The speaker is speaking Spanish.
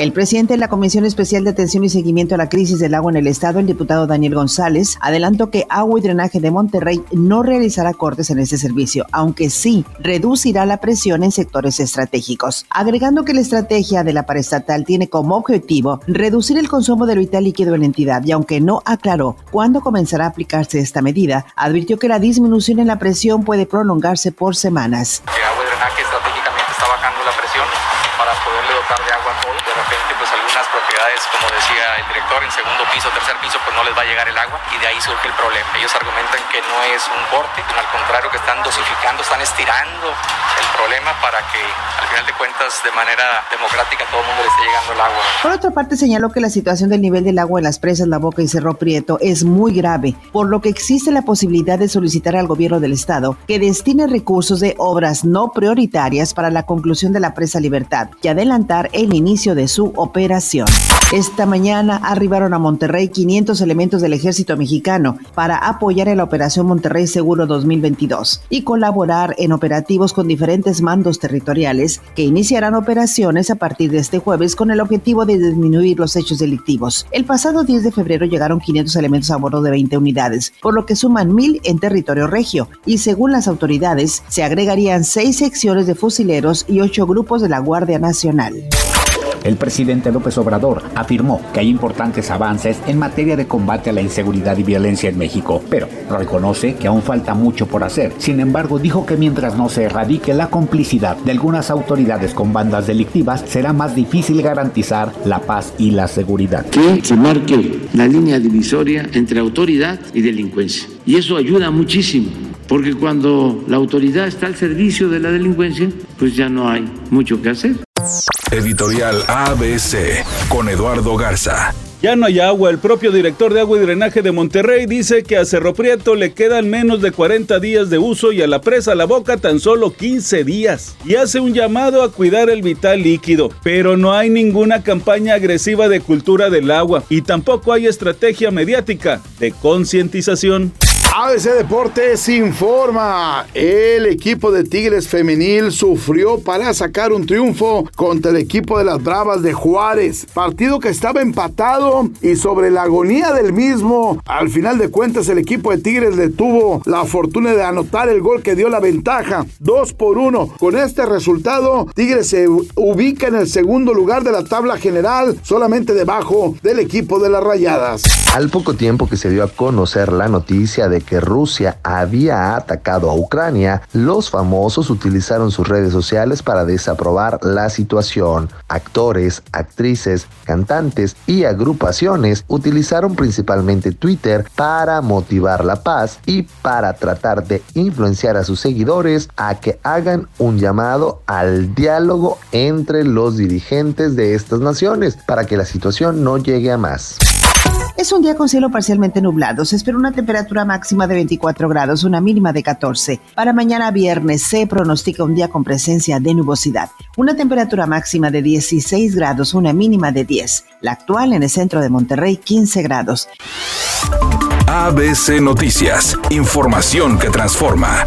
El presidente de la Comisión Especial de Atención y Seguimiento a la Crisis del Agua en el Estado, el diputado Daniel González, adelantó que Agua y Drenaje de Monterrey no realizará cortes en este servicio, aunque sí reducirá la presión en sectores estratégicos, agregando que la estrategia de la paraestatal tiene como objetivo reducir el consumo de vital líquido en la entidad y aunque no aclaró cuándo comenzará a aplicarse esta medida, advirtió que la disminución en la presión puede prolongarse por semanas. agua y drenaje estratégicamente está bajando la presión para poderle dotar de agua a todo. De repente, pues algunas propiedades, como decía el director, en segundo piso, tercer piso, pues no les va a llegar el agua y de ahí surge el problema. Ellos argumentan que no es un corte, al contrario, que están dosificando, están estirando problema para que al final de cuentas, de manera democrática, todo el mundo le esté llegando el agua. Por otra parte, señaló que la situación del nivel del agua en las presas La Boca y Cerro Prieto es muy grave, por lo que existe la posibilidad de solicitar al gobierno del estado que destine recursos de obras no prioritarias para la conclusión de la presa Libertad y adelantar el inicio de su operación. Esta mañana arribaron a Monterrey 500 elementos del ejército mexicano para apoyar en la Operación Monterrey Seguro 2022 y colaborar en operativos con diferentes mandos territoriales que iniciarán operaciones a partir de este jueves con el objetivo de disminuir los hechos delictivos. El pasado 10 de febrero llegaron 500 elementos a bordo de 20 unidades, por lo que suman 1000 en territorio regio y según las autoridades se agregarían 6 secciones de fusileros y 8 grupos de la Guardia Nacional. El presidente López Obrador afirmó que hay importantes avances en materia de combate a la inseguridad y violencia en México, pero reconoce que aún falta mucho por hacer. Sin embargo, dijo que mientras no se erradique la complicidad de algunas autoridades con bandas delictivas, será más difícil garantizar la paz y la seguridad. Que se marque la línea divisoria entre autoridad y delincuencia. Y eso ayuda muchísimo porque cuando la autoridad está al servicio de la delincuencia, pues ya no hay mucho que hacer. Editorial ABC con Eduardo Garza. Ya no hay agua. El propio director de agua y drenaje de Monterrey dice que a Cerro Prieto le quedan menos de 40 días de uso y a la presa La Boca tan solo 15 días. Y hace un llamado a cuidar el vital líquido. Pero no hay ninguna campaña agresiva de cultura del agua y tampoco hay estrategia mediática de concientización. ABC Deportes informa. El equipo de Tigres Femenil sufrió para sacar un triunfo contra el equipo de las Bravas de Juárez. Partido que estaba empatado y sobre la agonía del mismo. Al final de cuentas, el equipo de Tigres le tuvo la fortuna de anotar el gol que dio la ventaja. 2 por 1. Con este resultado, Tigres se ubica en el segundo lugar de la tabla general, solamente debajo del equipo de las Rayadas. Al poco tiempo que se dio a conocer la noticia que Rusia había atacado a Ucrania, los famosos utilizaron sus redes sociales para desaprobar la situación. Actores, actrices, cantantes y agrupaciones utilizaron principalmente Twitter para motivar la paz y para tratar de influenciar a sus seguidores a que hagan un llamado al diálogo entre los dirigentes de estas naciones para que la situación no llegue a más. Es un día con cielo parcialmente nublado. Se espera una temperatura máxima de 24 grados, una mínima de 14. Para mañana viernes se pronostica un día con presencia de nubosidad. Una temperatura máxima de 16 grados, una mínima de 10. La actual en el centro de Monterrey, 15 grados. ABC Noticias. Información que transforma.